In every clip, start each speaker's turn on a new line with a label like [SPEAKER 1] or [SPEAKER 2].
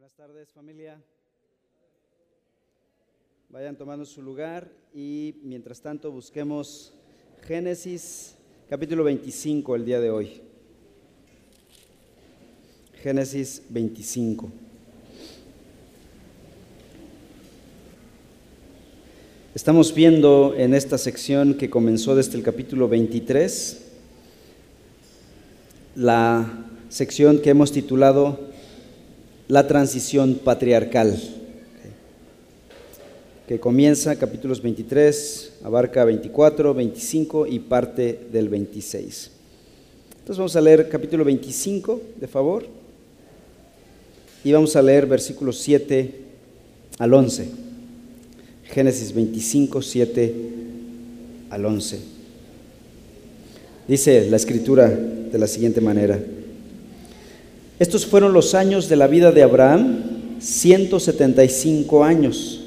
[SPEAKER 1] Buenas tardes familia. Vayan tomando su lugar y mientras tanto busquemos Génesis capítulo 25 el día de hoy. Génesis 25. Estamos viendo en esta sección que comenzó desde el capítulo 23 la sección que hemos titulado La transición patriarcal, que comienza capítulos 23, abarca 24, 25 y parte del 26. Entonces vamos a leer capítulo 25, de favor, y vamos a leer versículos 7 al 11. Génesis 25, 7 al 11. Dice la escritura de la siguiente manera. Estos fueron los años de la vida de Abraham, 175 años.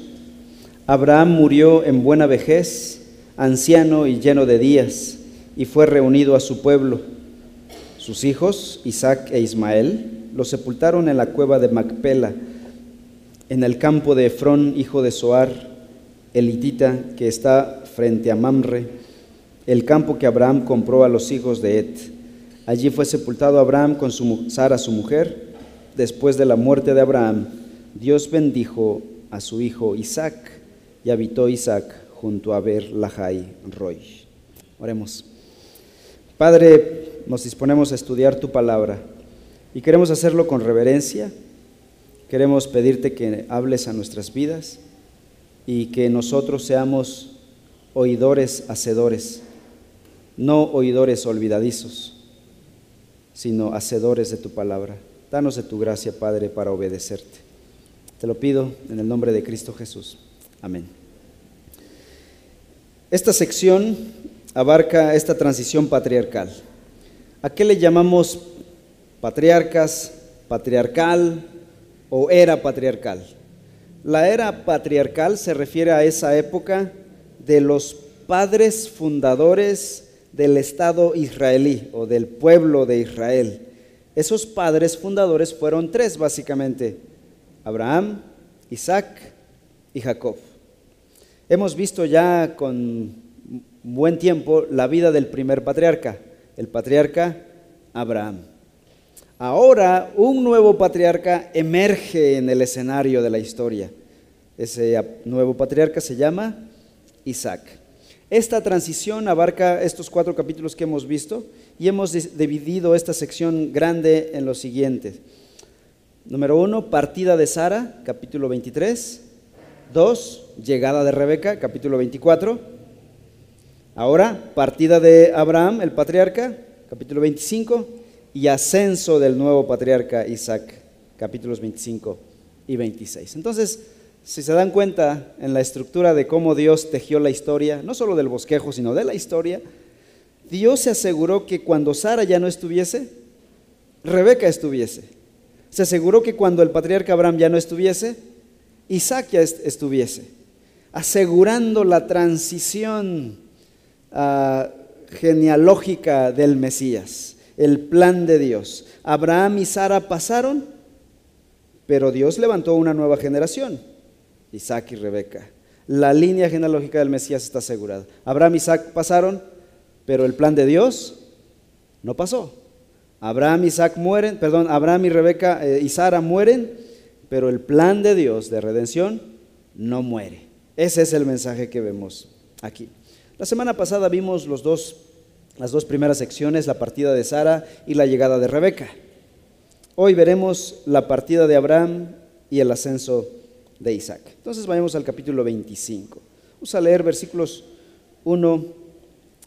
[SPEAKER 1] Abraham murió en buena vejez, anciano y lleno de días, y fue reunido a su pueblo. Sus hijos, Isaac e Ismael, lo sepultaron en la cueva de Macpela, en el campo de Efrón, hijo de Soar, elitita que está frente a Mamre, el campo que Abraham compró a los hijos de Et. Allí fue sepultado Abraham con su, Sara, su mujer. Después de la muerte de Abraham, Dios bendijo a su hijo Isaac y habitó Isaac junto a Ber Lahai Roy. Oremos. Padre, nos disponemos a estudiar tu palabra y queremos hacerlo con reverencia. Queremos pedirte que hables a nuestras vidas y que nosotros seamos oidores hacedores, no oidores olvidadizos, sino hacedores de tu palabra. Danos de tu gracia, Padre, para obedecerte. Te lo pido en el nombre de Cristo Jesús. Amén. Esta sección abarca esta transición patriarcal. ¿A qué le llamamos patriarcas, patriarcal o era patriarcal? La era patriarcal se refiere a esa época de los padres fundadores del Estado israelí o del pueblo de Israel. Esos padres fundadores fueron tres básicamente, Abraham, Isaac y Jacob. Hemos visto ya con buen tiempo la vida del primer patriarca, el patriarca Abraham. Ahora un nuevo patriarca emerge en el escenario de la historia. Ese nuevo patriarca se llama Isaac. Esta transición abarca estos cuatro capítulos que hemos visto y hemos dividido esta sección grande en los siguientes. Número uno, partida de Sara, capítulo 23. Dos, llegada de Rebeca, capítulo 24. Ahora, partida de Abraham, el patriarca, capítulo 25 y ascenso del nuevo patriarca Isaac, capítulos 25 y 26. Entonces, si se dan cuenta en la estructura de cómo Dios tejió la historia, no solo del bosquejo, sino de la historia, Dios se aseguró que cuando Sara ya no estuviese, Rebeca estuviese. Se aseguró que cuando el patriarca Abraham ya no estuviese, Isaac ya estuviese, asegurando la transición uh, genealógica del Mesías el plan de Dios. Abraham y Sara pasaron, pero Dios levantó una nueva generación, Isaac y Rebeca. La línea genealógica del Mesías está asegurada. Abraham y Isaac pasaron, pero el plan de Dios no pasó. Abraham y Isaac mueren, perdón, Abraham y Rebeca eh, y Sara mueren, pero el plan de Dios de redención no muere. Ese es el mensaje que vemos aquí. La semana pasada vimos las dos primeras secciones, la partida de Sara y la llegada de Rebeca. Hoy veremos la partida de Abraham y el ascenso de Isaac. Entonces vayamos al capítulo 25. Vamos a leer versículos 1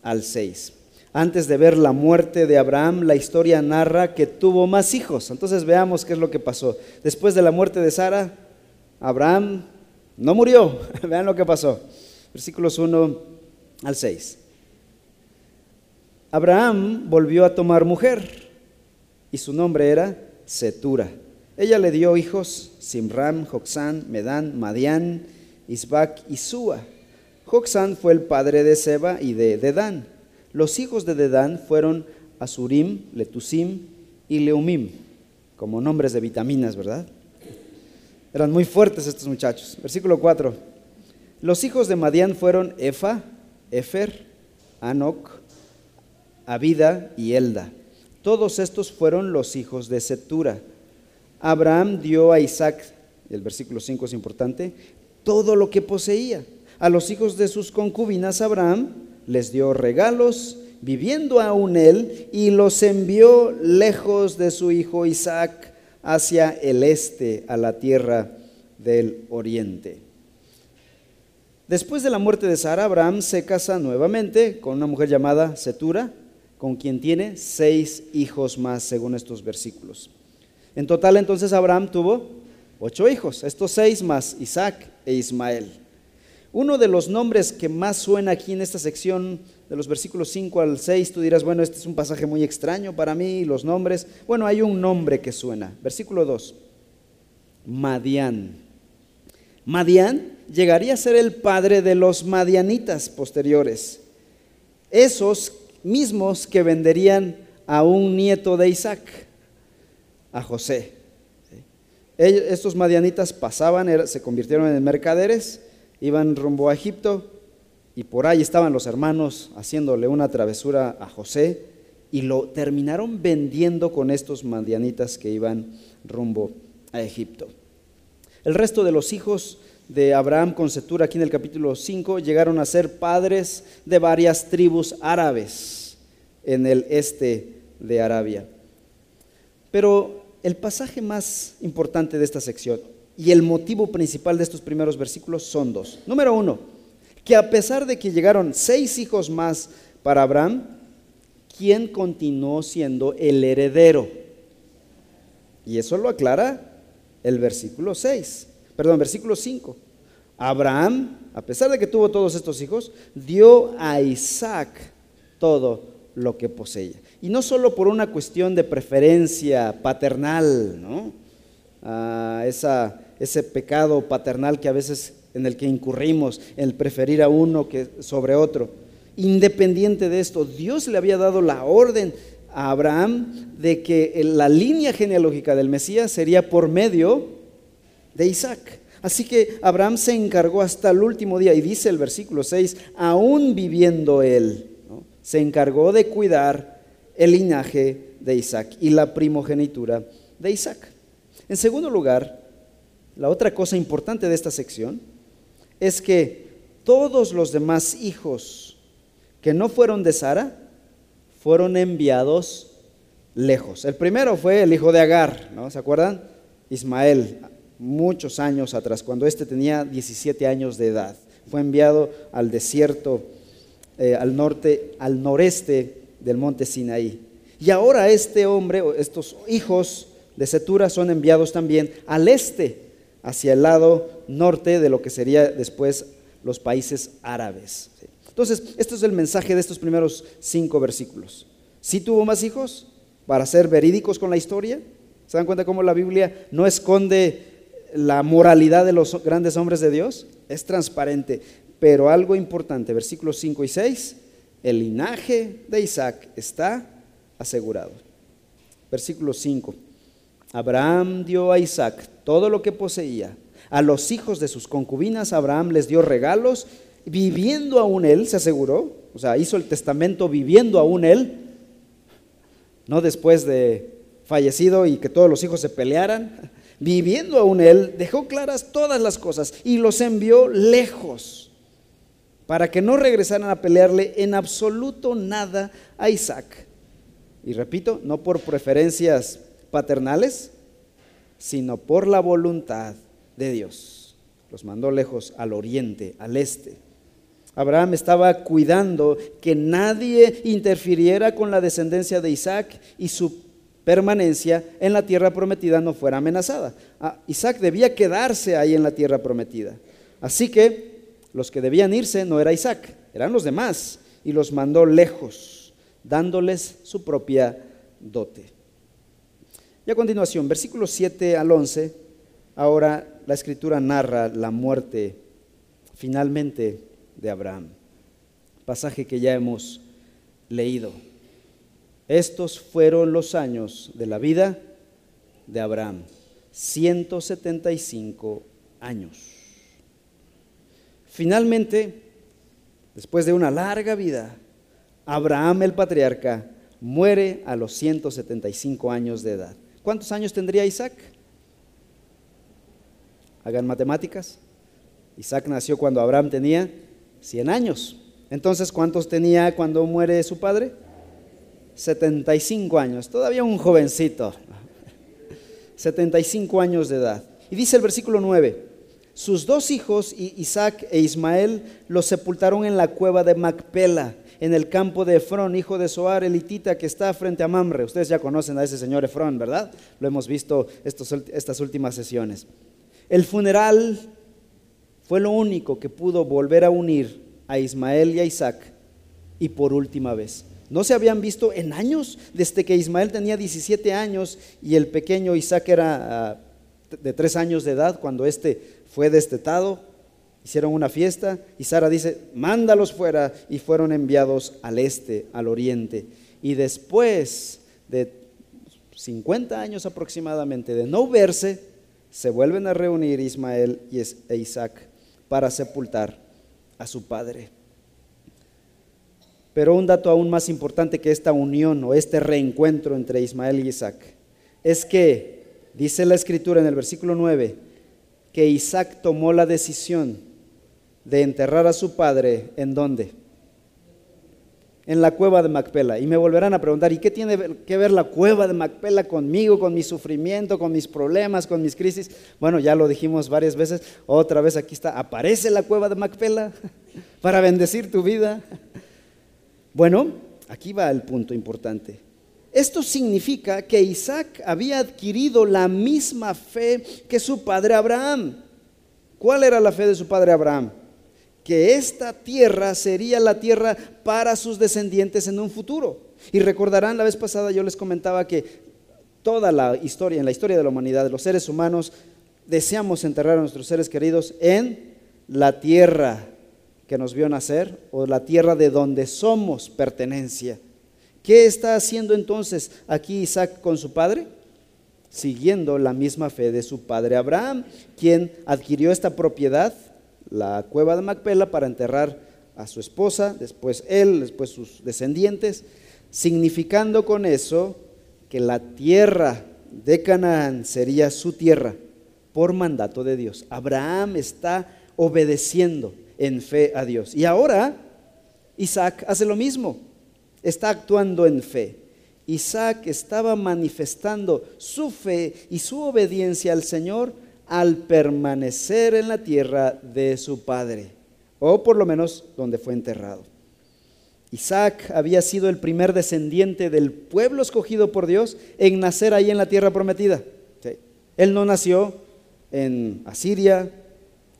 [SPEAKER 1] al 6. Antes de ver la muerte de Abraham, la historia narra que tuvo más hijos. Entonces veamos qué es lo que pasó. Después de la muerte de Sara, Abraham no murió. Vean lo que pasó. Versículos 1 al 6. Abraham volvió a tomar mujer y su nombre era Setura. Ella le dio hijos Simram, Joxán, Medán, Madián, Isbac y Sua. Joxán fue el padre de Seba y de Dedán. Los hijos de Dedán fueron Asurim, Letusim y Leumim, como nombres de vitaminas, ¿verdad? Eran muy fuertes estos muchachos. Versículo 4. Los hijos de Madián fueron Efa, Efer, Anoc, Abida y Elda. Todos estos fueron los hijos de Setura. Abraham dio a Isaac, el versículo 5 es importante, todo lo que poseía. A los hijos de sus concubinas Abraham les dio regalos, viviendo aún él, y los envió lejos de su hijo Isaac hacia el este, a la tierra del oriente. Después de la muerte de Sara, Abraham se casa nuevamente con una mujer llamada Setura, con quien tiene seis hijos más, según estos versículos. En total entonces Abraham tuvo ocho hijos, estos seis más Isaac e Ismael. Uno de los nombres que más suena aquí en esta sección de los versículos 5 al 6, tú dirás, bueno, este es un pasaje muy extraño para mí, los nombres. Bueno, hay un nombre que suena. Versículo 2, Madián. Madián llegaría a ser el padre de los madianitas posteriores, esos mismos que venderían a un nieto de Isaac, a José. estos madianitas pasaban, se convirtieron en mercaderes, iban rumbo a Egipto y por ahí estaban los hermanos haciéndole una travesura a José y lo terminaron vendiendo con estos madianitas que iban rumbo a Egipto. El resto de los hijos de Abraham con Setura aquí en el capítulo 5 llegaron a ser padres de varias tribus árabes en el este de Arabia. Pero el pasaje más importante de esta sección y el motivo principal de estos primeros versículos son dos. Número uno, que a pesar de que llegaron seis hijos más para Abraham, ¿quién continuó siendo el heredero? Y eso lo aclara el versículo 6 perdón, versículo 5. Abraham, a pesar de que tuvo todos estos hijos, dio a Isaac todo lo que poseía. Y no solo por una cuestión de preferencia paternal, ¿no? Ah, esa, ese pecado paternal que a veces en el que incurrimos, el preferir a uno que sobre otro. Independiente de esto, Dios le había dado la orden a Abraham de que la línea genealógica del Mesías sería por medio de Isaac. Así que Abraham se encargó hasta el último día, y dice el versículo 6, aún viviendo él, se encargó de cuidar el linaje de Isaac y la primogenitura de Isaac. En segundo lugar, la otra cosa importante de esta sección es que todos los demás hijos que no fueron de Sara fueron enviados lejos. El primero fue el hijo de Agar, ¿no? ¿Se acuerdan? Ismael muchos años atrás, cuando éste tenía 17 años de edad. Fue enviado al desierto, eh, al norte, al noreste del monte Sinaí. Y ahora este hombre, estos hijos de Setura son enviados también al este, hacia el lado norte de lo que sería después los países árabes. Entonces, esto es el mensaje de estos primeros cinco versículos. ¿Sí tuvo más hijos para ser verídicos con la historia? ¿Se dan cuenta cómo la Biblia no esconde la moralidad de los grandes hombres de Dios es transparente, pero algo importante, versículos 5 y 6, el linaje de Isaac está asegurado. Versículo 5, Abraham dio a Isaac todo lo que poseía. A los hijos de sus concubinas Abraham les dio regalos, viviendo aún él, se aseguró, o sea, hizo el testamento viviendo aún él, no después de fallecido y que todos los hijos se pelearan, viviendo aún él, dejó claras todas las cosas y los envió lejos para que no regresaran a pelearle en absoluto nada a Isaac. Y repito, no por preferencias paternales, sino por la voluntad de Dios. Los mandó lejos al oriente, al este. Abraham estaba cuidando que nadie interfiriera con la descendencia de Isaac y su permanencia en la tierra prometida no fuera amenazada. Ah, Isaac debía quedarse ahí en la tierra prometida. Así que los que debían irse no era Isaac, eran los demás, y los mandó lejos, dándoles su propia dote. Y a continuación, versículos 7 al 11, ahora la escritura narra la muerte finalmente de Abraham, pasaje que ya hemos leído. Estos fueron los años de la vida de Abraham. 175 años. Finalmente, después de una larga vida, Abraham el patriarca muere a los 175 años de edad. ¿Cuántos años tendría Isaac? Hagan matemáticas. Isaac nació cuando Abraham tenía 100 años. Entonces, ¿cuántos tenía cuando muere su padre? 75 años, todavía un jovencito. 75 años de edad. Y dice el versículo 9, sus dos hijos, Isaac e Ismael, los sepultaron en la cueva de Macpela, en el campo de Efrón, hijo de Soar, elitita, que está frente a Mamre. Ustedes ya conocen a ese señor Efrón, ¿verdad? Lo hemos visto estas últimas sesiones. El funeral fue lo único que pudo volver a unir a Ismael y a Isaac y por última vez. No se habían visto en años, desde que Ismael tenía 17 años y el pequeño Isaac era ah, de tres años de edad cuando éste fue destetado. Hicieron una fiesta y Sara dice, mándalos fuera y fueron enviados al este, al oriente. Y después de 50 años aproximadamente de no verse, se vuelven a reunir Ismael e Isaac para sepultar a su padre. Pero un dato aún más importante que esta unión o este reencuentro entre Ismael y Isaac es que, dice la escritura en el versículo 9, que Isaac tomó la decisión de enterrar a su padre en dónde? en la cueva de Macpela. Y me volverán a preguntar, ¿y qué tiene que ver la cueva de Macpela conmigo, con mi sufrimiento, con mis problemas, con mis crisis? Bueno, ya lo dijimos varias veces, otra vez aquí está, aparece la cueva de Macpela para bendecir tu vida. Bueno, aquí va el punto importante. Esto significa que Isaac había adquirido la misma fe que su padre Abraham. ¿Cuál era la fe de su padre Abraham? que esta tierra sería la tierra para sus descendientes en un futuro. Y recordarán, la vez pasada yo les comentaba que toda la historia, en la historia de la humanidad, los seres humanos, deseamos enterrar a nuestros seres queridos en la tierra que nos vio nacer o la tierra de donde somos pertenencia. ¿Qué está haciendo entonces aquí Isaac con su padre? Siguiendo la misma fe de su padre Abraham, quien adquirió esta propiedad la cueva de Macpela para enterrar a su esposa, después él, después sus descendientes, significando con eso que la tierra de Canaán sería su tierra por mandato de Dios. Abraham está obedeciendo en fe a Dios. Y ahora Isaac hace lo mismo, está actuando en fe. Isaac estaba manifestando su fe y su obediencia al Señor al permanecer en la tierra de su padre, o por lo menos donde fue enterrado. Isaac había sido el primer descendiente del pueblo escogido por Dios en nacer ahí en la tierra prometida. Él no nació en Asiria,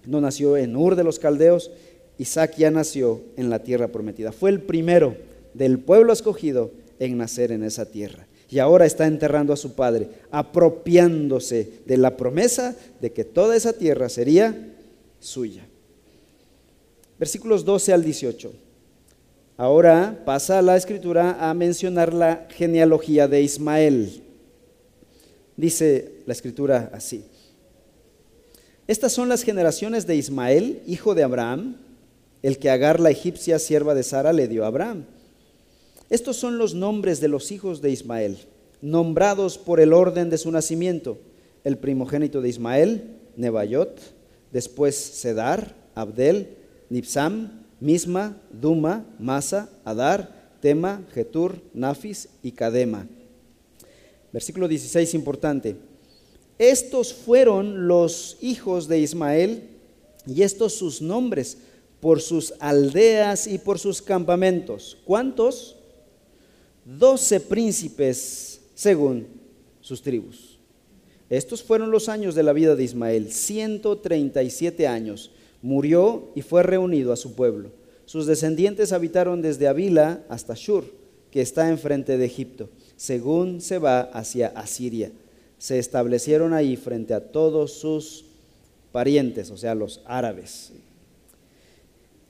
[SPEAKER 1] no nació en Ur de los Caldeos, Isaac ya nació en la tierra prometida. Fue el primero del pueblo escogido en nacer en esa tierra y ahora está enterrando a su padre, apropiándose de la promesa de que toda esa tierra sería suya. Versículos 12 al 18. Ahora pasa la escritura a mencionar la genealogía de Ismael. Dice la escritura así. Estas son las generaciones de Ismael, hijo de Abraham, el que Agar la egipcia, sierva de Sara, le dio a Abraham. Estos son los nombres de los hijos de Ismael, nombrados por el orden de su nacimiento. El primogénito de Ismael, Nebayot, después Sedar, Abdel, Nipsam, Misma, Duma, Masa, Adar, Tema, Getur, Nafis y Kadema. Versículo 16 importante. Estos fueron los hijos de Ismael y estos sus nombres por sus aldeas y por sus campamentos. ¿Cuántos? Doce príncipes según sus tribus. Estos fueron los años de la vida de Ismael, 137 años. Murió y fue reunido a su pueblo. Sus descendientes habitaron desde Avila hasta Shur, que está enfrente de Egipto, según se va hacia Asiria. Se establecieron ahí frente a todos sus parientes, o sea, los árabes.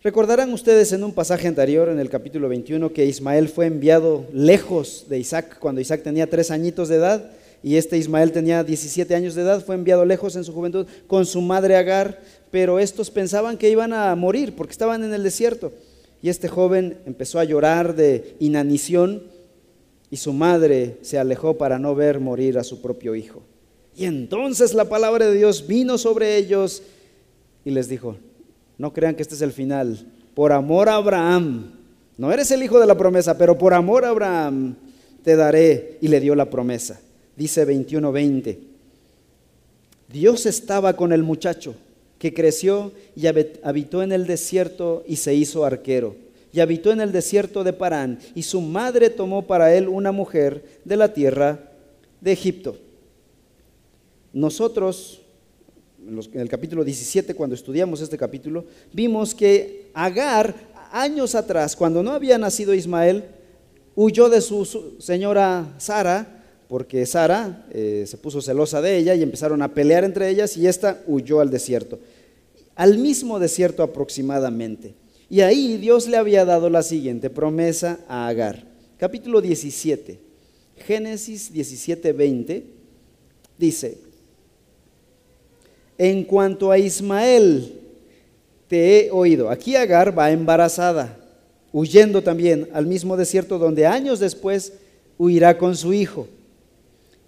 [SPEAKER 1] Recordarán ustedes en un pasaje anterior, en el capítulo 21, que Ismael fue enviado lejos de Isaac cuando Isaac tenía tres añitos de edad y este Ismael tenía 17 años de edad, fue enviado lejos en su juventud con su madre Agar, pero estos pensaban que iban a morir porque estaban en el desierto. Y este joven empezó a llorar de inanición y su madre se alejó para no ver morir a su propio hijo. Y entonces la palabra de Dios vino sobre ellos y les dijo, no crean que este es el final, por amor a Abraham, no eres el hijo de la promesa, pero por amor a Abraham te daré. Y le dio la promesa. Dice 21:20. Dios estaba con el muchacho que creció y habitó en el desierto y se hizo arquero. Y habitó en el desierto de Parán. Y su madre tomó para él una mujer de la tierra de Egipto. Nosotros, en el capítulo 17, cuando estudiamos este capítulo, vimos que Agar, años atrás, cuando no había nacido Ismael, huyó de su señora Sara porque Sara eh, se puso celosa de ella y empezaron a pelear entre ellas y ésta huyó al desierto, al mismo desierto aproximadamente. Y ahí Dios le había dado la siguiente promesa a Agar. Capítulo 17, Génesis 17, 20, dice, en cuanto a Ismael, te he oído. Aquí Agar va embarazada, huyendo también al mismo desierto donde años después huirá con su hijo.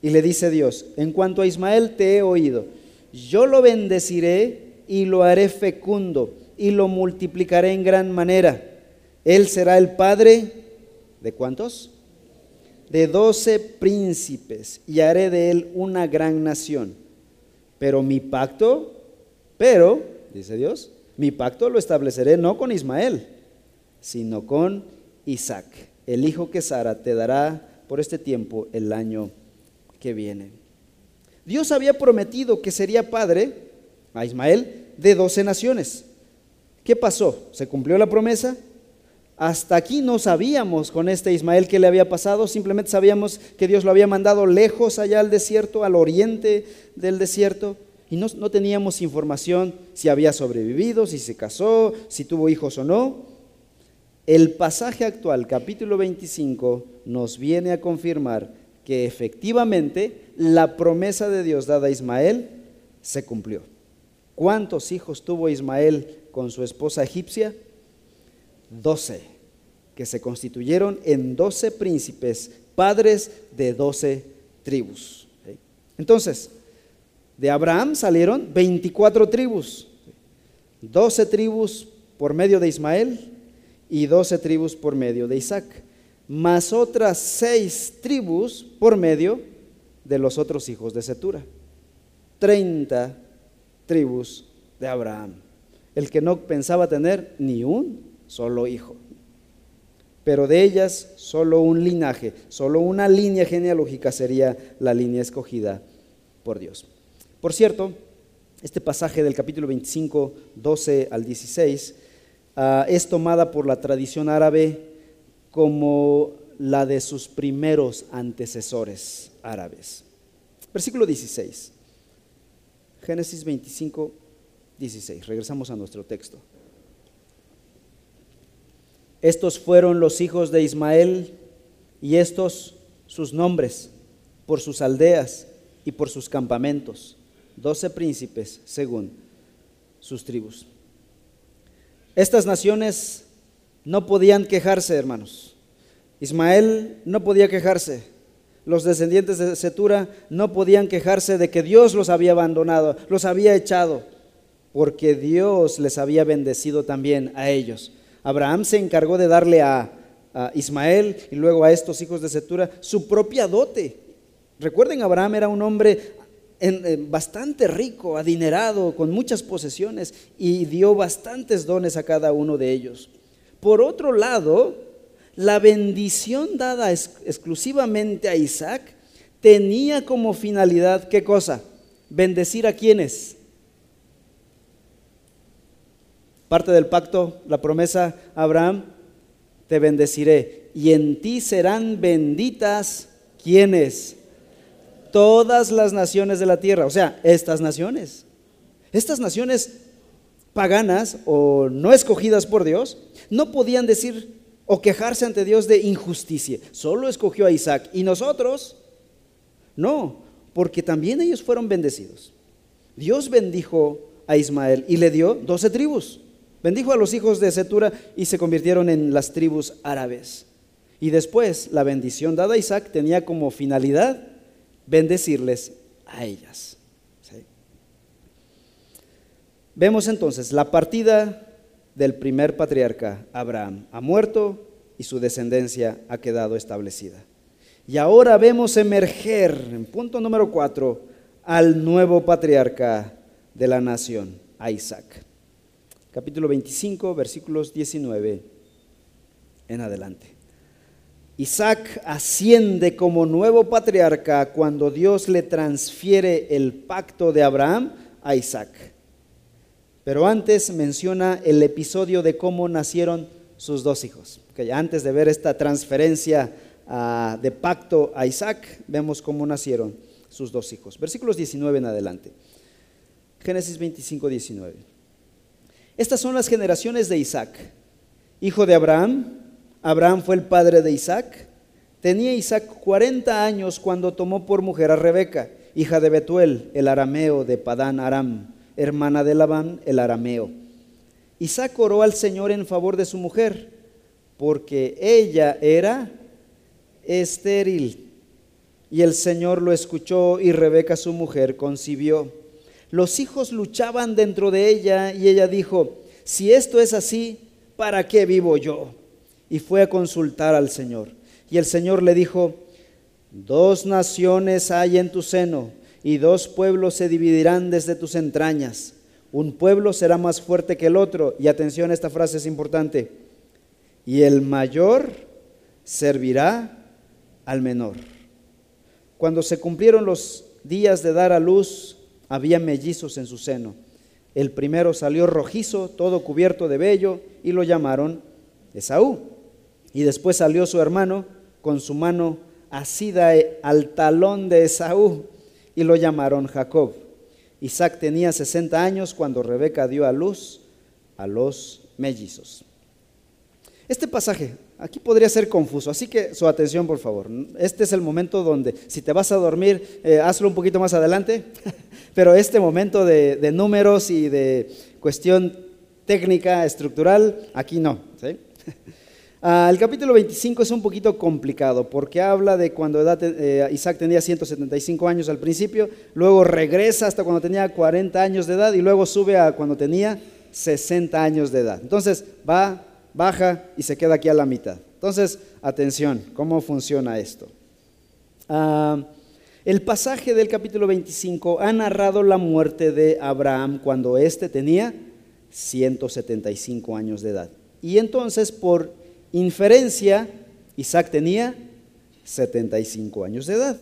[SPEAKER 1] Y le dice Dios, en cuanto a Ismael te he oído, yo lo bendeciré y lo haré fecundo y lo multiplicaré en gran manera. Él será el padre de cuántos? De doce príncipes y haré de él una gran nación. Pero mi pacto, pero, dice Dios, mi pacto lo estableceré no con Ismael, sino con Isaac, el hijo que Sara te dará por este tiempo el año que viene. Dios había prometido que sería padre a Ismael de doce naciones. ¿Qué pasó? ¿Se cumplió la promesa? Hasta aquí no sabíamos con este Ismael qué le había pasado, simplemente sabíamos que Dios lo había mandado lejos allá al desierto, al oriente del desierto, y no, no teníamos información si había sobrevivido, si se casó, si tuvo hijos o no. El pasaje actual, capítulo 25, nos viene a confirmar que efectivamente la promesa de Dios dada a Ismael se cumplió. ¿Cuántos hijos tuvo Ismael con su esposa egipcia? Doce, que se constituyeron en doce príncipes, padres de doce tribus. Entonces, de Abraham salieron 24 tribus, doce tribus por medio de Ismael y doce tribus por medio de Isaac más otras seis tribus por medio de los otros hijos de Setura. Treinta tribus de Abraham, el que no pensaba tener ni un solo hijo. Pero de ellas solo un linaje, solo una línea genealógica sería la línea escogida por Dios. Por cierto, este pasaje del capítulo 25, 12 al 16, ah, es tomada por la tradición árabe como la de sus primeros antecesores árabes. Versículo 16. Génesis 25, 16. Regresamos a nuestro texto. Estos fueron los hijos de Ismael y estos sus nombres por sus aldeas y por sus campamentos. Doce príncipes según sus tribus. Estas naciones no podían quejarse, hermanos. Ismael no podía quejarse. Los descendientes de Setura no podían quejarse de que Dios los había abandonado, los había echado, porque Dios les había bendecido también a ellos. Abraham se encargó de darle a, Ismael y luego a estos hijos de Setura su propia dote. Recuerden, Abraham era un hombre bastante rico, adinerado, con muchas posesiones y dio bastantes dones a cada uno de ellos. Por otro lado, la bendición dada exclusivamente a Isaac tenía como finalidad, ¿qué cosa? Bendecir a quienes. Parte del pacto, la promesa a Abraham, te bendeciré y en ti serán benditas quienes. Todas las naciones de la tierra, o sea, estas naciones. Estas naciones paganas o no escogidas por Dios, no podían decir o quejarse ante Dios de injusticia. Solo escogió a Isaac. Y nosotros No, porque también ellos fueron bendecidos. Dios bendijo a Ismael y le dio doce tribus. Bendijo a los hijos de Setura y se convirtieron en las tribus árabes. Y después la bendición dada a Isaac tenía como finalidad bendecirles a ellas. Vemos entonces la partida del primer patriarca, Abraham, ha muerto y su descendencia ha quedado establecida. Y ahora vemos emerger, en punto número cuatro, al nuevo patriarca de la nación, a Isaac. Capítulo 25, versículos 19 en adelante. Isaac asciende como nuevo patriarca cuando Dios le transfiere el pacto de Abraham a Isaac. Pero antes menciona el episodio de cómo nacieron sus dos hijos. antes de ver esta transferencia ah, de pacto a Isaac, vemos cómo nacieron sus dos hijos. Versículos 19 en adelante. Génesis 25, 19. Estas son las generaciones de Isaac, hijo de Abraham. Abraham fue el padre de Isaac. Tenía Isaac 40 años cuando tomó por mujer a Rebeca, hija de Betuel, el arameo de Padán Aram hermana de Labán, el arameo. Isaac oró al Señor en favor de su mujer, porque ella era estéril. Y el Señor lo escuchó y Rebeca su mujer concibió. Los hijos luchaban dentro de ella y ella dijo, si esto es así, ¿para qué vivo yo? Y fue a consultar al Señor. Y el Señor le dijo, dos naciones hay en tu seno y dos pueblos se dividirán desde tus entrañas. Un pueblo será más fuerte que el otro. Y atención, esta frase es importante. Y el mayor servirá al menor. Cuando se cumplieron los días de dar a luz, había mellizos en su seno. El primero salió rojizo, todo cubierto de vello, y lo llamaron Esaú. Y después salió su hermano con su mano asida al talón de Esaú y lo llamaron Jacob. Isaac tenía 60 años cuando Rebeca dio a luz a los mellizos. Este pasaje aquí podría ser confuso, así que su atención por favor. Este es el momento donde si te vas a dormir, eh, hazlo un poquito más adelante, pero este momento de, números y de cuestión técnica, estructural, aquí no. Ah, el capítulo 25 es un poquito complicado porque habla de cuando eh, Isaac tenía 175 años al principio, luego regresa hasta cuando tenía 40 años de edad y luego sube a cuando tenía 60 años de edad. Entonces va, baja y se queda aquí a la mitad. Entonces, atención, ¿cómo funciona esto? Ah, el pasaje del capítulo 25 ha narrado la muerte de Abraham cuando éste tenía 175 años de edad. Y entonces por inferencia, Isaac tenía 75 años de edad.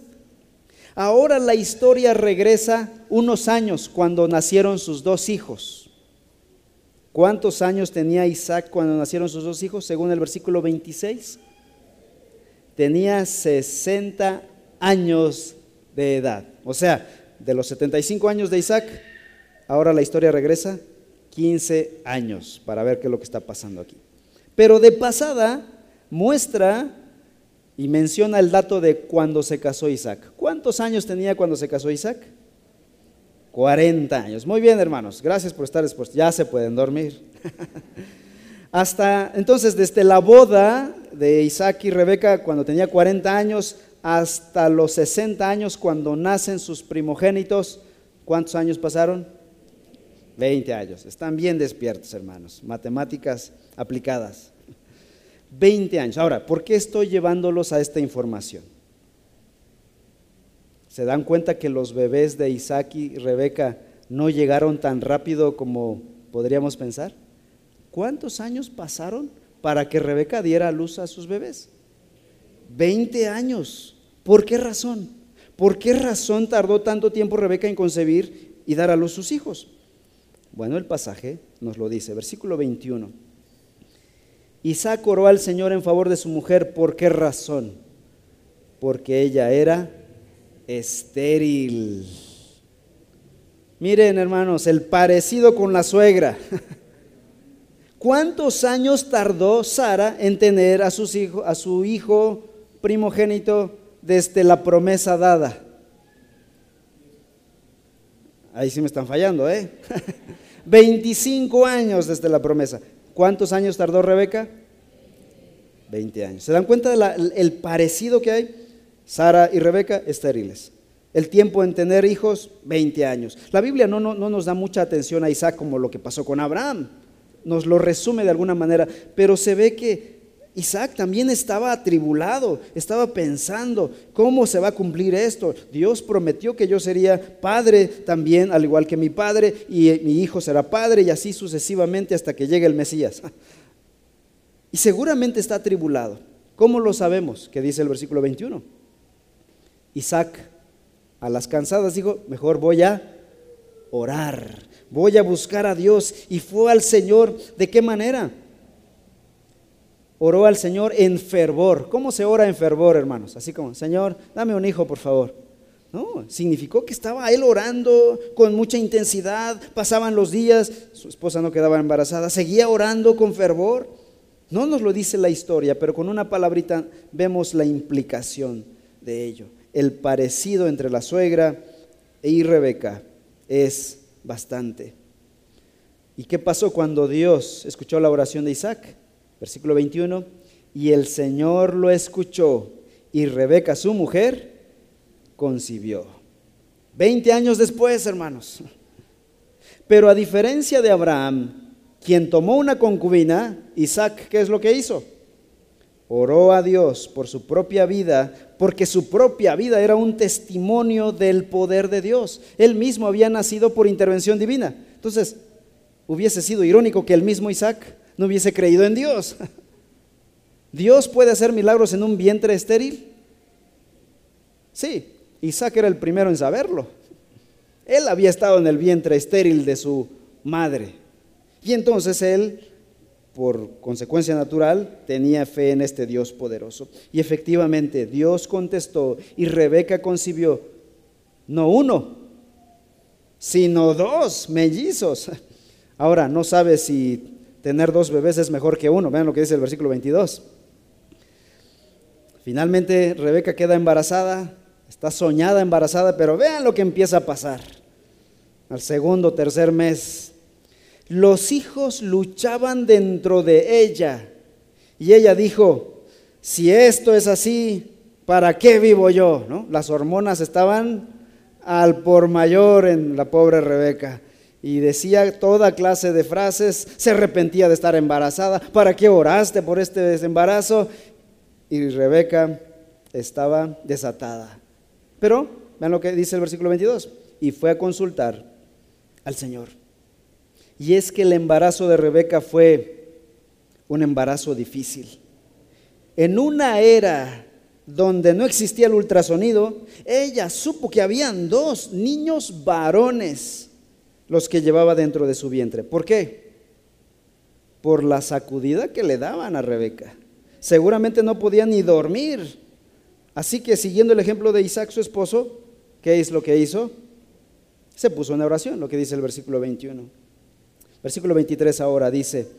[SPEAKER 1] Ahora la historia regresa unos años cuando nacieron sus dos hijos. ¿Cuántos años tenía Isaac cuando nacieron sus dos hijos? Según el versículo 26. Tenía 60 años de edad. O sea, de los 75 años de Isaac, ahora la historia regresa 15 años para ver qué es lo que está pasando aquí. Pero de pasada muestra y menciona el dato de cuando se casó Isaac. ¿Cuántos años tenía cuando se casó Isaac? 40 años. Muy bien, hermanos. Gracias por estar expuestos. Ya se pueden dormir. hasta entonces, desde la boda de Isaac y Rebeca, cuando tenía 40 años, hasta los 60 años, cuando nacen sus primogénitos, ¿cuántos años pasaron? 20 años. Están bien despiertos, hermanos. Matemáticas aplicadas. 20 años. Ahora, ¿por qué estoy llevándolos a esta información? ¿Se dan cuenta que los bebés de Isaac y Rebeca no llegaron tan rápido como podríamos pensar? ¿Cuántos años pasaron para que Rebeca diera luz a sus bebés? 20 años. ¿Por qué razón? ¿Por qué razón tardó tanto tiempo Rebeca en concebir y dar a luz sus hijos? Bueno, el pasaje nos lo dice, versículo 21. Isaac oró al Señor en favor de su mujer. ¿Por qué razón? Porque ella era estéril. Miren, hermanos, el parecido con la suegra. ¿Cuántos años tardó Sara en tener a, sus a su hijo primogénito desde la promesa dada? Ahí sí me están fallando, ¿eh? 25 años desde la promesa. ¿Cuántos años tardó Rebeca? 20 años. ¿Se dan cuenta del parecido que hay? Sara y Rebeca estériles. El tiempo en tener hijos, 20 años. La Biblia no, no, no nos da mucha atención a Isaac como lo que pasó con Abraham. Nos lo resume de alguna manera, pero se ve que Isaac también estaba atribulado, estaba pensando, ¿cómo se va a cumplir esto? Dios prometió que yo sería padre también, al igual que mi padre, y mi hijo será padre, y así sucesivamente hasta que llegue el Mesías. Y seguramente está atribulado. ¿Cómo lo sabemos? Que dice el versículo 21. Isaac a las cansadas dijo, mejor voy a orar, voy a buscar a Dios. Y fue al Señor, ¿de qué manera? oró al Señor en fervor. ¿Cómo se ora en fervor, hermanos? Así como, Señor, dame un hijo, por favor. No, significó que estaba él orando con mucha intensidad, pasaban los días, su esposa no quedaba embarazada, seguía orando con fervor. No nos lo dice la historia, pero con una palabrita vemos la implicación de ello. El parecido entre la suegra y Rebeca es bastante. ¿Y qué pasó cuando Dios escuchó la oración de Isaac? Versículo 21, y el Señor lo escuchó y Rebeca, su mujer, concibió. Veinte años después, hermanos. Pero a diferencia de Abraham, quien tomó una concubina, Isaac, ¿qué es lo que hizo? Oró a Dios por su propia vida, porque su propia vida era un testimonio del poder de Dios. Él mismo había nacido por intervención divina. Entonces, hubiese sido irónico que el mismo Isaac no hubiese creído en Dios. ¿Dios puede hacer milagros en un vientre estéril? Sí, Isaac era el primero en saberlo. Él había estado en el vientre estéril de su madre. Y entonces él, por consecuencia natural, tenía fe en este Dios poderoso. Y efectivamente Dios contestó y Rebeca concibió no uno, sino dos mellizos. Ahora, no sabe si tener dos bebés es mejor que uno. Vean lo que dice el versículo 22. Finalmente Rebeca queda embarazada, está soñada embarazada, pero vean lo que empieza a pasar. Al segundo, tercer mes, los hijos luchaban dentro de ella. Y ella dijo, si esto es así, ¿para qué vivo yo? Las hormonas estaban al por mayor en la pobre Rebeca y decía toda clase de frases, se arrepentía de estar embarazada, ¿para qué oraste por este desembarazo? Y Rebeca estaba desatada. Pero, vean lo que dice el versículo 22, y fue a consultar al Señor. Y es que el embarazo de Rebeca fue un embarazo difícil. En una era donde no existía el ultrasonido, ella supo que habían dos niños varones los que llevaba dentro de su vientre. ¿Por qué? Por la sacudida que le daban a Rebeca. Seguramente no podía ni dormir. Así que siguiendo el ejemplo de Isaac, su esposo, ¿qué es lo que hizo? Se puso en oración, lo que dice el versículo 21. Versículo 23 ahora dice,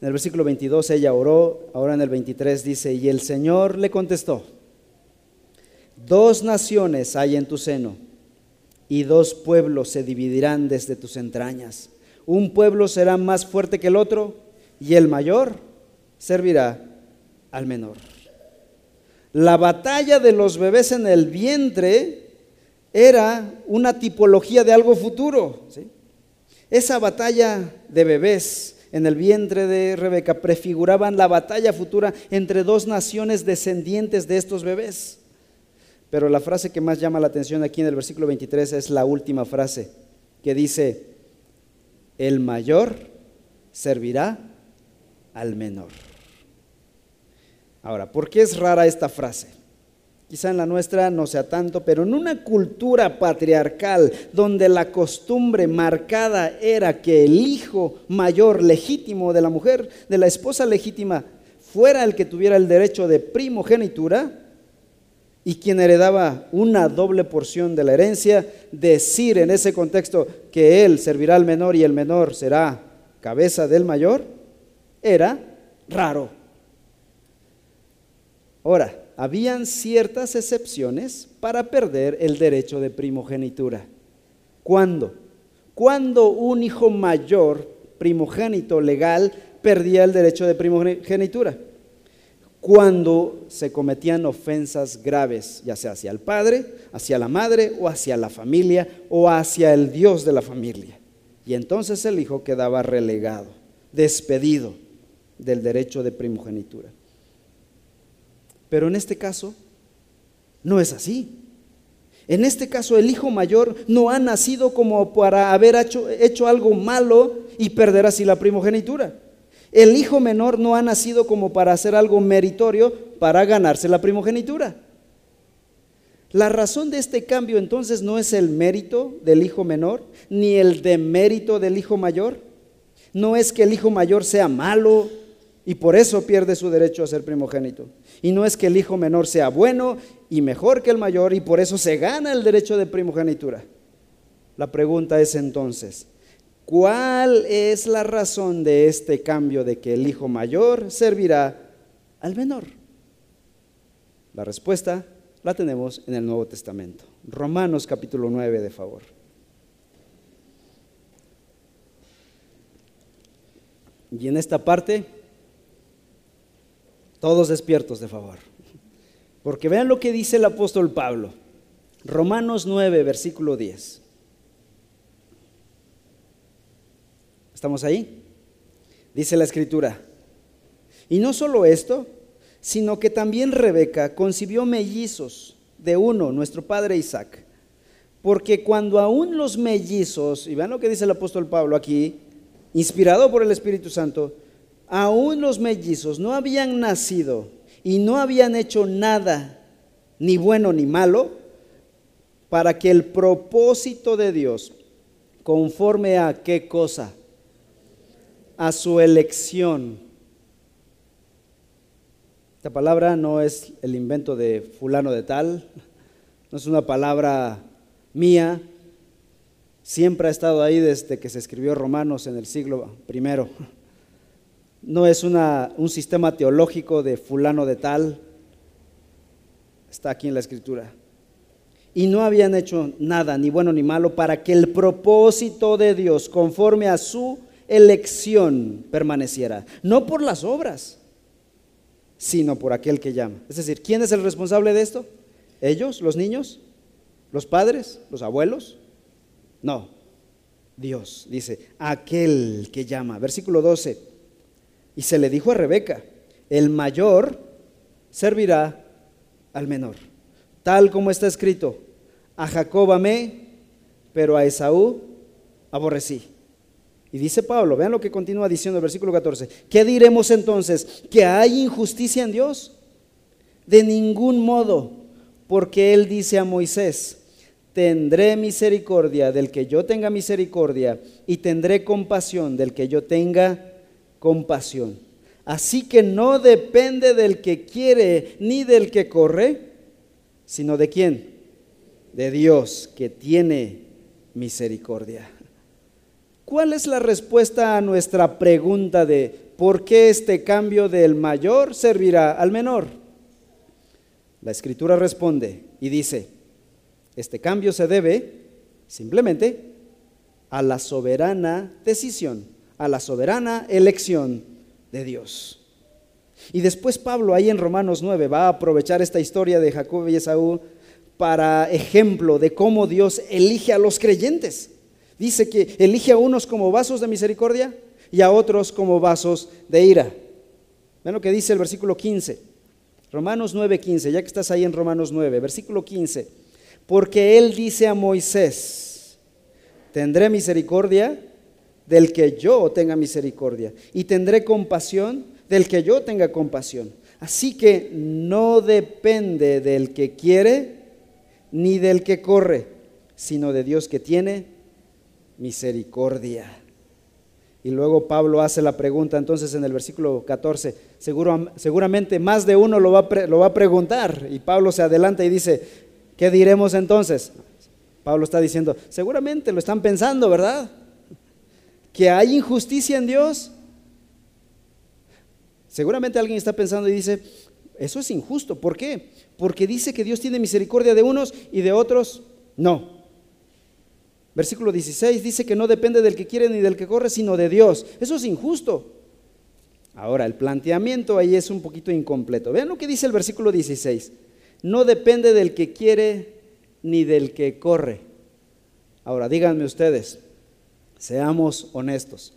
[SPEAKER 1] en el versículo 22 ella oró, ahora en el 23 dice, y el Señor le contestó, dos naciones hay en tu seno y dos pueblos se dividirán desde tus entrañas. Un pueblo será más fuerte que el otro y el mayor servirá al menor. La batalla de los bebés en el vientre era una tipología de algo futuro. Esa batalla de bebés en el vientre de Rebeca prefiguraban la batalla futura entre dos naciones descendientes de estos bebés. Pero la frase que más llama la atención aquí en el versículo 23 es la última frase, que dice, el mayor servirá al menor. Ahora, ¿por qué es rara esta frase? Quizá en la nuestra no sea tanto, pero en una cultura patriarcal donde la costumbre marcada era que el hijo mayor legítimo de la mujer, de la esposa legítima, fuera el que tuviera el derecho de primogenitura, y quien heredaba una doble porción de la herencia, decir en ese contexto que él servirá al menor y el menor será cabeza del mayor, era raro. Ahora, habían ciertas excepciones para perder el derecho de primogenitura. ¿Cuándo? Cuando un hijo mayor, primogénito legal, perdía el derecho de primogenitura. Cuando se cometían ofensas graves, ya sea hacia el padre, hacia la madre o hacia la familia o hacia el Dios de la familia. Y entonces el hijo quedaba relegado, despedido del derecho de primogenitura. Pero en este caso no es así. En este caso el hijo mayor no ha nacido como para haber hecho, algo malo y perder así la primogenitura. El hijo menor no ha nacido como para hacer algo meritorio para ganarse la primogenitura. La razón de este cambio entonces no es el mérito del hijo menor, ni el demérito del hijo mayor. No es que el hijo mayor sea malo y por eso pierde su derecho a ser primogénito. Y no es que el hijo menor sea bueno y mejor que el mayor y por eso se gana el derecho de primogenitura. La pregunta es entonces, ¿cuál es la razón de este cambio de que el hijo mayor servirá al menor? La respuesta la tenemos en el Nuevo Testamento. Romanos capítulo 9, de favor. Y en esta parte todos despiertos, de favor. Porque vean lo que dice el apóstol Pablo. Romanos 9, versículo 10. ¿Estamos ahí? Dice la escritura. Y no solo esto, sino que también Rebeca concibió mellizos de uno, nuestro padre Isaac. Porque cuando aún los mellizos, y vean lo que dice el apóstol Pablo aquí, inspirado por el Espíritu Santo, aún los mellizos no habían nacido y no habían hecho nada, ni bueno ni malo, para que el propósito de Dios, conforme a qué cosa, a su elección. Esta palabra no es el invento de fulano de tal, no es una palabra mía, siempre ha estado ahí desde que se escribió Romanos en el siglo primero no es un sistema teológico de fulano de tal, está aquí en la escritura. Y no habían hecho nada, ni bueno ni malo, para que el propósito de Dios, conforme a su elección, permaneciera. No por las obras, sino por aquel que llama. Es decir, ¿quién es el responsable de esto? ¿Ellos, los niños? ¿Los padres? ¿Los abuelos? No, Dios, dice, aquel que llama. Versículo 12. Y se le dijo a Rebeca, el mayor servirá al menor. Tal como está escrito, a Jacob amé, pero a Esaú aborrecí. Y dice Pablo, vean lo que continúa diciendo el versículo 14, ¿qué diremos entonces? ¿Que hay injusticia en Dios? De ningún modo, porque él dice a Moisés, tendré misericordia del que yo tenga misericordia y tendré compasión del que yo tenga compasión. Así que no depende del que quiere ni del que corre, sino de quién? De Dios que tiene misericordia. ¿Cuál es la respuesta a nuestra pregunta de por qué este cambio del mayor servirá al menor? La escritura responde y dice, este cambio se debe simplemente a la soberana decisión a la soberana elección de Dios. Y después Pablo ahí en Romanos 9 va a aprovechar esta historia de Jacob y Esaú para ejemplo de cómo Dios elige a los creyentes. Dice que elige a unos como vasos de misericordia y a otros como vasos de ira. Ven lo que dice el versículo 15. Romanos 9, 15, ya que estás ahí en Romanos 9, versículo 15. Porque él dice a Moisés, tendré misericordia del que yo tenga misericordia y tendré compasión del que yo tenga compasión. Así que no depende del que quiere ni del que corre, sino de Dios que tiene misericordia. Y luego Pablo hace la pregunta entonces en el versículo 14, seguro, seguramente más de uno lo va, lo va a preguntar y Pablo se adelanta y dice, ¿qué diremos entonces? Pablo está diciendo, seguramente lo están pensando, ¿verdad? Que hay injusticia en Dios? Seguramente alguien está pensando y dice, eso es injusto. ¿Por qué? Porque dice que Dios tiene misericordia de unos y de otros no. Versículo 16 dice que no depende del que quiere ni del que corre, sino de Dios. Eso es injusto. Ahora, el planteamiento ahí es un poquito incompleto. Vean lo que dice el versículo 16. No depende del que quiere ni del que corre. Ahora, díganme ustedes, seamos honestos.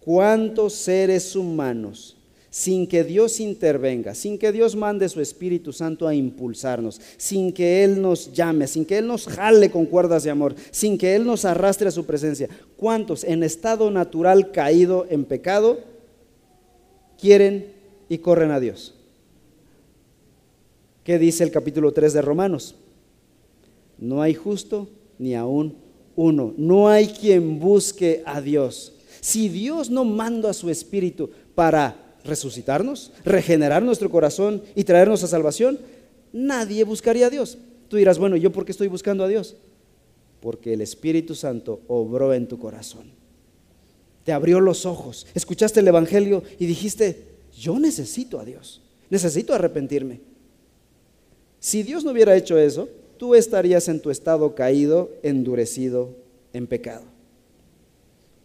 [SPEAKER 1] ¿Cuántos seres humanos sin que Dios intervenga, sin que Dios mande su Espíritu Santo a impulsarnos, sin que Él nos llame, sin que Él nos jale con cuerdas de amor, sin que Él nos arrastre a su presencia. ¿Cuántos en estado natural caído en pecado quieren y corren a Dios? ¿Qué dice el capítulo 3 de Romanos? No hay justo ni aún uno. No hay quien busque a Dios. Si Dios no manda a su Espíritu para resucitarnos, regenerar nuestro corazón y traernos a salvación, nadie buscaría a Dios. Tú dirás, bueno, ¿yo por qué estoy buscando a Dios? Porque el Espíritu Santo obró en tu corazón. Te abrió los ojos, escuchaste el Evangelio y dijiste, yo necesito a Dios, necesito arrepentirme. Si Dios no hubiera hecho eso, tú estarías en tu estado caído, endurecido en pecado.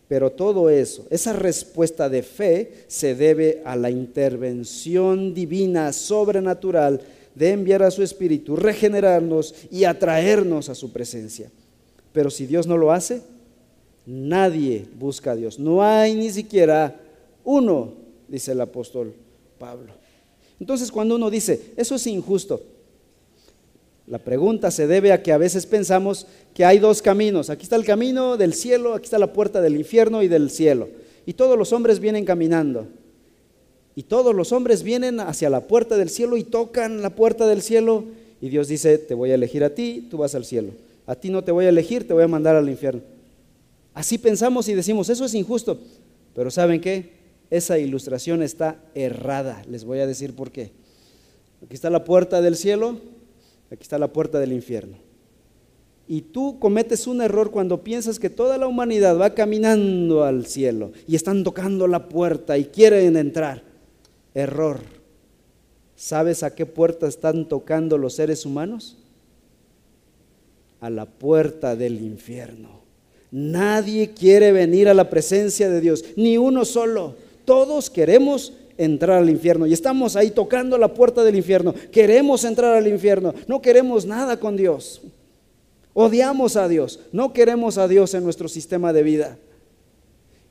[SPEAKER 1] Pero todo eso, esa respuesta de fe se debe a la intervención divina, sobrenatural, de enviar a su Espíritu, regenerarnos y atraernos a su presencia. Pero si Dios no lo hace, nadie busca a Dios. No hay ni siquiera uno, dice el apóstol Pablo. Entonces cuando uno dice, eso es injusto, la pregunta se debe a que a veces pensamos que hay dos caminos. Aquí está el camino del cielo, aquí está la puerta del infierno y del cielo. Y todos los hombres vienen caminando. Y todos los hombres vienen hacia la puerta del cielo y tocan la puerta del cielo. Y Dios dice, te voy a elegir a ti, tú vas al cielo. A ti no te voy a elegir, te voy a mandar al infierno. Así pensamos y decimos, eso es injusto. Pero ¿saben qué? Esa ilustración está errada. Les voy a decir por qué. Aquí está la puerta del cielo Aquí está la puerta del infierno. Y tú cometes un error cuando piensas que toda la humanidad va caminando al cielo y están tocando la puerta y quieren entrar. Error. ¿Sabes a qué puerta están tocando los seres humanos? A la puerta del infierno. Nadie quiere venir a la presencia de Dios, ni uno solo. Todos queremos entrar al infierno. Y estamos ahí tocando la puerta del infierno. Queremos entrar al infierno. No queremos nada con Dios. Odiamos a Dios. No queremos a Dios en nuestro sistema de vida.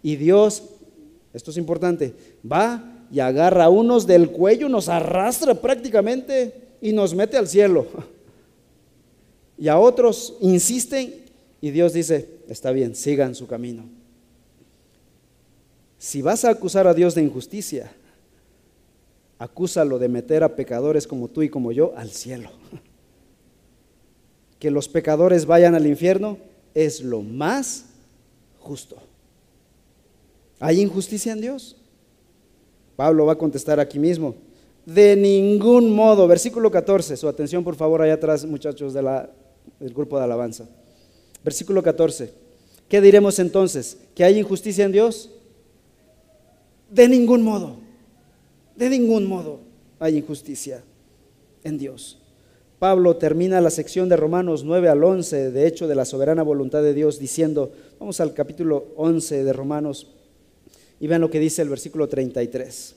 [SPEAKER 1] Y Dios, esto es importante, va y agarra a unos del cuello, nos arrastra prácticamente y nos mete al cielo. Y a otros insisten y Dios dice, está bien, sigan su camino. Si vas a acusar a Dios de injusticia, acúsalo de meter a pecadores como tú y como yo al cielo. Que los pecadores vayan al infierno es lo más justo. ¿Hay injusticia en Dios? Pablo va a contestar aquí mismo. De ningún modo. Versículo 14. Su atención, por favor, allá atrás, muchachos del grupo de alabanza. Versículo 14. ¿Qué diremos entonces? ¿Que hay injusticia en Dios? De ningún modo. De ningún modo hay injusticia en Dios. Pablo termina la sección de Romanos 9 al 11, de hecho, de la soberana voluntad de Dios, diciendo, vamos al capítulo 11 de Romanos y vean lo que dice el versículo 33.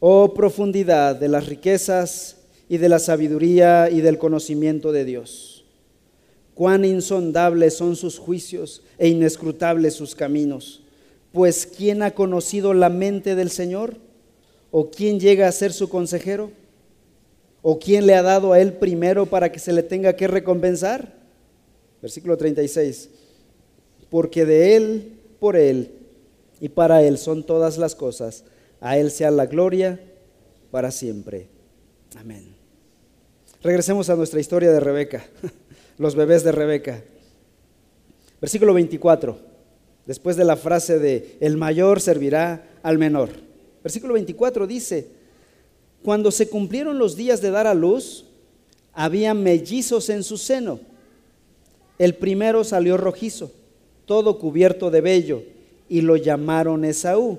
[SPEAKER 1] Oh profundidad de las riquezas y de la sabiduría y del conocimiento de Dios. Cuán insondables son sus juicios e inescrutables sus caminos. Pues ¿quién ha conocido la mente del Señor? ¿O quién llega a ser su consejero? ¿O quién le ha dado a él primero para que se le tenga que recompensar? Versículo 36. Porque de él, por él y para él son todas las cosas. A él sea la gloria para siempre. Amén. Regresemos a nuestra historia de Rebeca, los bebés de Rebeca. Versículo 24 después de la frase de el mayor servirá al menor. Versículo 24 dice, cuando se cumplieron los días de dar a luz, había mellizos en su seno. El primero salió rojizo, todo cubierto de vello, y lo llamaron Esaú.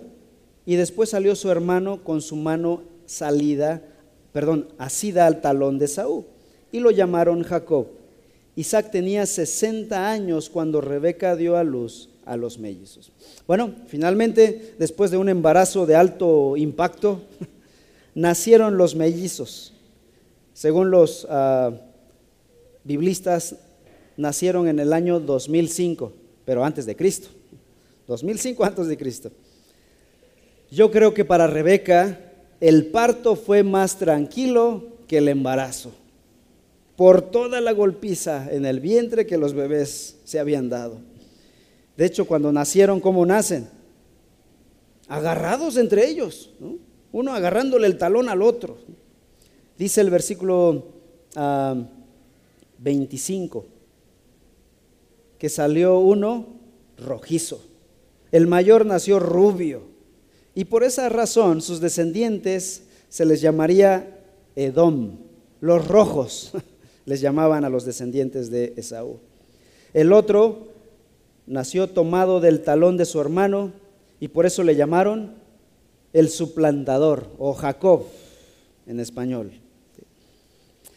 [SPEAKER 1] Y después salió su hermano con su mano salida, perdón, asida al talón de Esaú. y lo llamaron Jacob. Isaac tenía 60 años cuando Rebeca dio a luz a los mellizos. Bueno, finalmente, después de un embarazo de alto impacto, nacieron los mellizos. Según los ah, biblistas, nacieron en el año 2005, pero antes de Cristo. 2005 antes de Cristo. Yo creo que para Rebeca el parto fue más tranquilo que el embarazo, por toda la golpiza en el vientre que los bebés se habían dado. De hecho, cuando nacieron, ¿cómo nacen? Agarrados entre ellos, uno agarrándole el talón al otro. Dice el versículo 25, ah, que salió uno rojizo, el mayor nació rubio, y por esa razón sus descendientes se les llamaría Edom, los rojos, les llamaban a los descendientes de Esaú. El otro nació tomado del talón de su hermano y por eso le llamaron el suplantador o Jacob en español.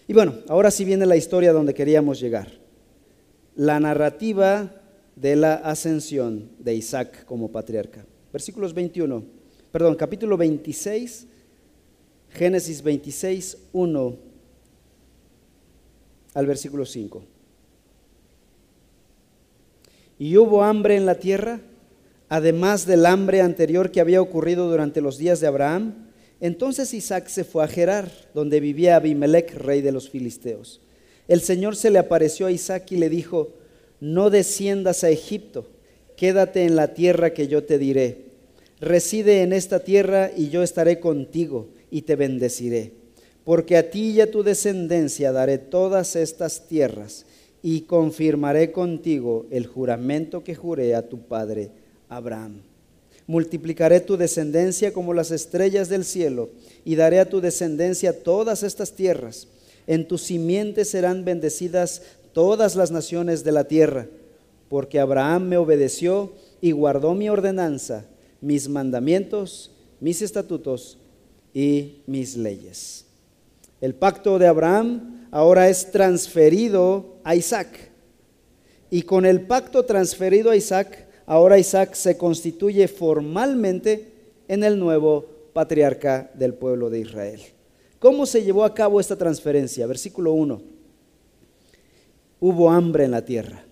[SPEAKER 1] Y bueno, ahora sí viene la historia donde queríamos llegar. La narrativa de la ascensión de Isaac como patriarca. Versículos 21, perdón, capítulo 26, Génesis 26, 1 al versículo 5. Y hubo hambre en la tierra, además del hambre anterior que había ocurrido durante los días de Abraham. Entonces Isaac se fue a Gerar, donde vivía Abimelech, rey de los filisteos. El Señor se le apareció a Isaac y le dijo, no desciendas a Egipto, quédate en la tierra que yo te diré. Reside en esta tierra y yo estaré contigo y te bendeciré. Porque a ti y a tu descendencia daré todas estas tierras y confirmaré contigo el juramento que juré a tu padre Abraham. Multiplicaré tu descendencia como las estrellas del cielo y daré a tu descendencia todas estas tierras. En tu simiente serán bendecidas todas las naciones de la tierra, porque Abraham me obedeció y guardó mi ordenanza, mis mandamientos, mis estatutos y mis leyes. El pacto de Abraham ahora es transferido a Isaac. Y con el pacto transferido a Isaac, ahora Isaac se constituye formalmente en el nuevo patriarca del pueblo de Israel. ¿Cómo se llevó a cabo esta transferencia? Versículo 1. Hubo hambre en la tierra.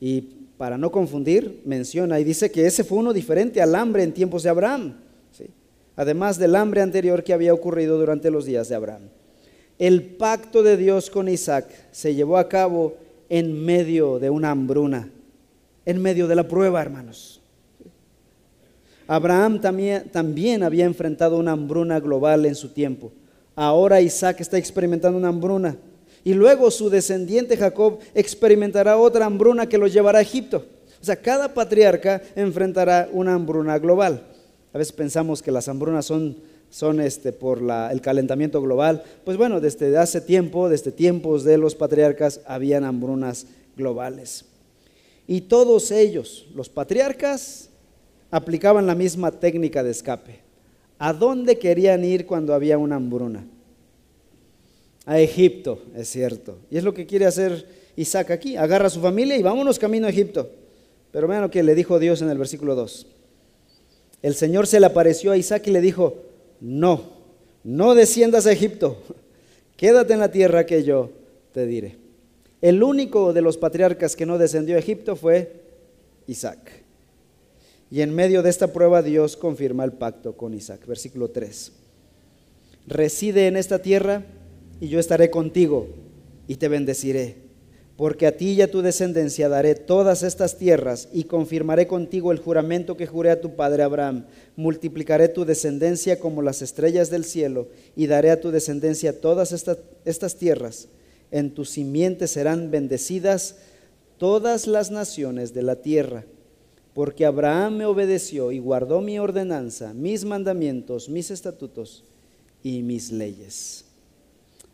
[SPEAKER 1] Y para no confundir, menciona y dice que ese fue uno diferente al hambre en tiempos de Abraham, además del hambre anterior que había ocurrido durante los días de Abraham. El pacto de Dios con Isaac se llevó a cabo en medio de una hambruna, en medio de la prueba, hermanos. Abraham también, había enfrentado una hambruna global en su tiempo. Ahora Isaac está experimentando una hambruna. Y luego su descendiente Jacob experimentará otra hambruna que lo llevará a Egipto. O sea, cada patriarca enfrentará una hambruna global. A veces pensamos que las hambrunas son son este, por el calentamiento global. Pues bueno, desde hace tiempo, desde tiempos de los patriarcas, habían hambrunas globales. Y todos ellos, los patriarcas, aplicaban la misma técnica de escape. ¿A dónde querían ir cuando había una hambruna? A Egipto, es cierto. Y es lo que quiere hacer Isaac aquí. Agarra a su familia y vámonos camino a Egipto. Pero vean lo que le dijo Dios en el versículo 2. El Señor se le apareció a Isaac y le dijo, no, no desciendas a Egipto, quédate en la tierra que yo te diré. El único de los patriarcas que no descendió a Egipto fue Isaac. Y en medio de esta prueba Dios confirma el pacto con Isaac. Versículo 3. Reside en esta tierra y yo estaré contigo y te bendeciré porque a ti y a tu descendencia daré todas estas tierras y confirmaré contigo el juramento que juré a tu padre Abraham. Multiplicaré tu descendencia como las estrellas del cielo y daré a tu descendencia todas estas, tierras. En tu simiente serán bendecidas todas las naciones de la tierra, porque Abraham me obedeció y guardó mi ordenanza, mis mandamientos, mis estatutos y mis leyes.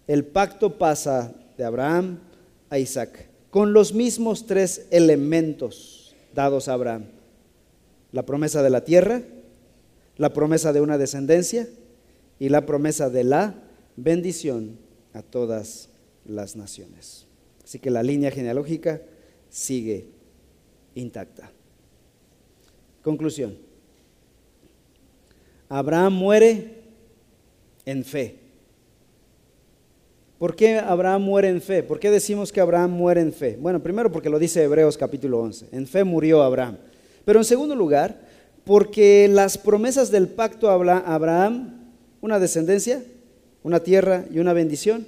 [SPEAKER 1] El pacto pasa de Abraham a Isaac, con los mismos tres elementos dados a Abraham. La promesa de la tierra, la promesa de una descendencia y la promesa de la bendición a todas las naciones. Así que la línea genealógica sigue intacta. Conclusión. Abraham muere en fe. ¿Por qué Abraham muere en fe? ¿Por qué decimos que Abraham muere en fe? Bueno, primero porque lo dice Hebreos capítulo 11. En fe murió Abraham. Pero en segundo lugar, porque las promesas del pacto a Abraham, una descendencia, una tierra y una bendición,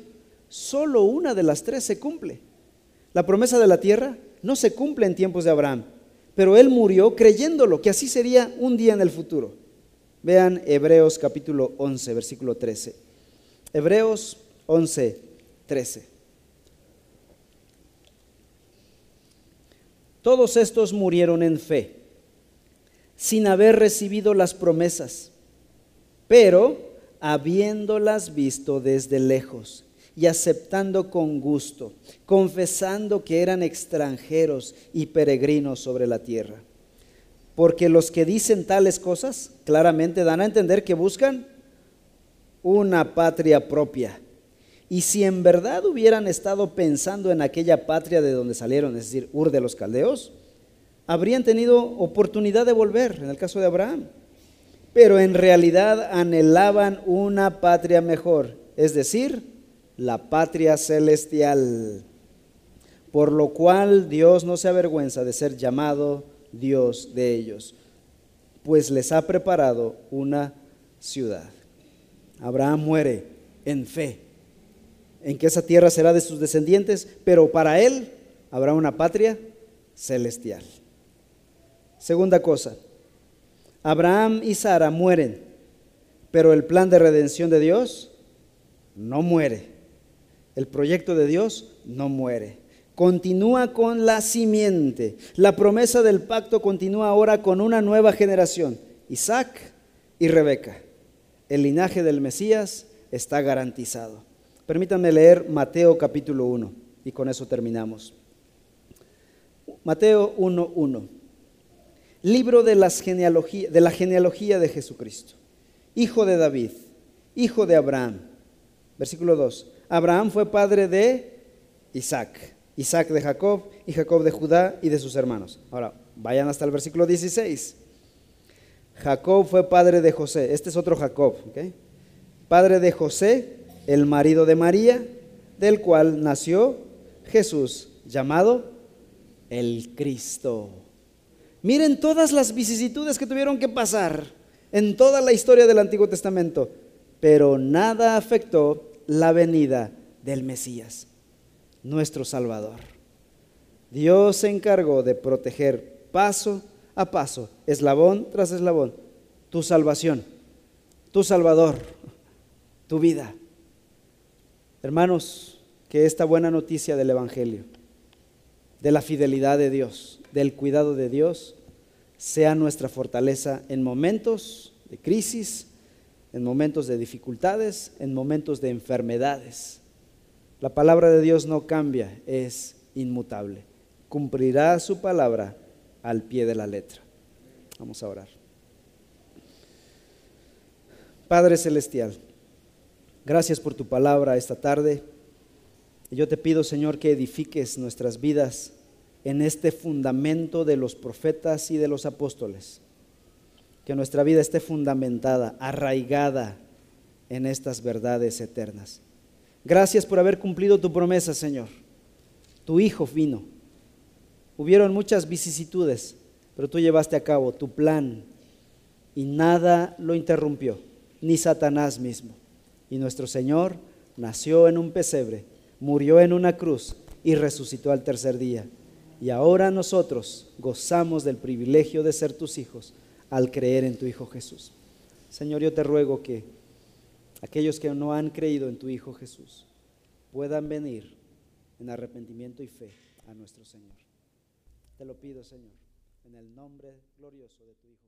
[SPEAKER 1] solo una de las tres se cumple. La promesa de la tierra no se cumple en tiempos de Abraham, pero él murió creyéndolo, que así sería un día en el futuro. Vean Hebreos capítulo 11, versículo 13. Hebreos 11, 13. Todos estos murieron en fe, sin haber recibido las promesas, pero habiéndolas visto desde lejos y aceptando con gusto, confesando que eran extranjeros y peregrinos sobre la tierra. Porque los que dicen tales cosas claramente dan a entender que buscan una patria propia. Y si en verdad hubieran estado pensando en aquella patria de donde salieron, es decir, Ur de los Caldeos, habrían tenido oportunidad de volver, en el caso de Abraham. Pero en realidad anhelaban una patria mejor, es decir, la patria celestial, por lo cual Dios no se avergüenza de ser llamado Dios de ellos, pues les ha preparado una ciudad. Abraham muere en fe, en que esa tierra será de sus descendientes, pero para él habrá una patria celestial. Segunda cosa, Abraham y Sara mueren, pero el plan de redención de Dios no muere. El proyecto de Dios no muere. Continúa con la simiente. La promesa del pacto continúa ahora con una nueva generación, Isaac y Rebeca. El linaje del Mesías está garantizado. Permítanme leer Mateo capítulo 1 y con eso terminamos. Mateo 1.1. Libro de, las de la genealogía de Jesucristo. Hijo de David, hijo de Abraham. Versículo 2 Abraham fue padre de Isaac, Isaac de Jacob y Jacob de Judá y de sus hermanos. Ahora, vayan hasta el versículo 16. Jacob fue padre de José, este es otro Jacob, padre de José, el marido de María, del cual nació Jesús, llamado el Cristo. Miren todas las vicisitudes que tuvieron que pasar en toda la historia del Antiguo Testamento, pero nada afectó la venida del Mesías, nuestro Salvador. Dios se encargó de proteger paso a paso, eslabón tras eslabón, tu salvación, tu Salvador, tu vida. Hermanos, que esta buena noticia del Evangelio, de la fidelidad de Dios, del cuidado de Dios, sea nuestra fortaleza en momentos de crisis, en momentos de dificultades, en momentos de enfermedades. La palabra de Dios no cambia, es inmutable. Cumplirá su palabra al pie de la letra. Vamos a orar. Padre Celestial, gracias por tu palabra esta tarde. Yo te pido, Señor, que edifiques nuestras vidas en este fundamento de los profetas y de los apóstoles que nuestra vida esté fundamentada, arraigada en estas verdades eternas. Gracias por haber cumplido tu promesa, Señor. Tu Hijo vino. Hubieron muchas vicisitudes, pero tú llevaste a cabo tu plan y nada lo interrumpió, ni Satanás mismo. Y nuestro Señor nació en un pesebre, murió en una cruz y resucitó al tercer día. Y ahora nosotros gozamos del privilegio de ser tus hijos al creer en tu Hijo Jesús. Señor, yo te ruego que aquellos que no han creído en tu Hijo Jesús puedan venir en arrepentimiento y fe a nuestro Señor. Te lo pido, Señor, en el nombre glorioso de tu Hijo.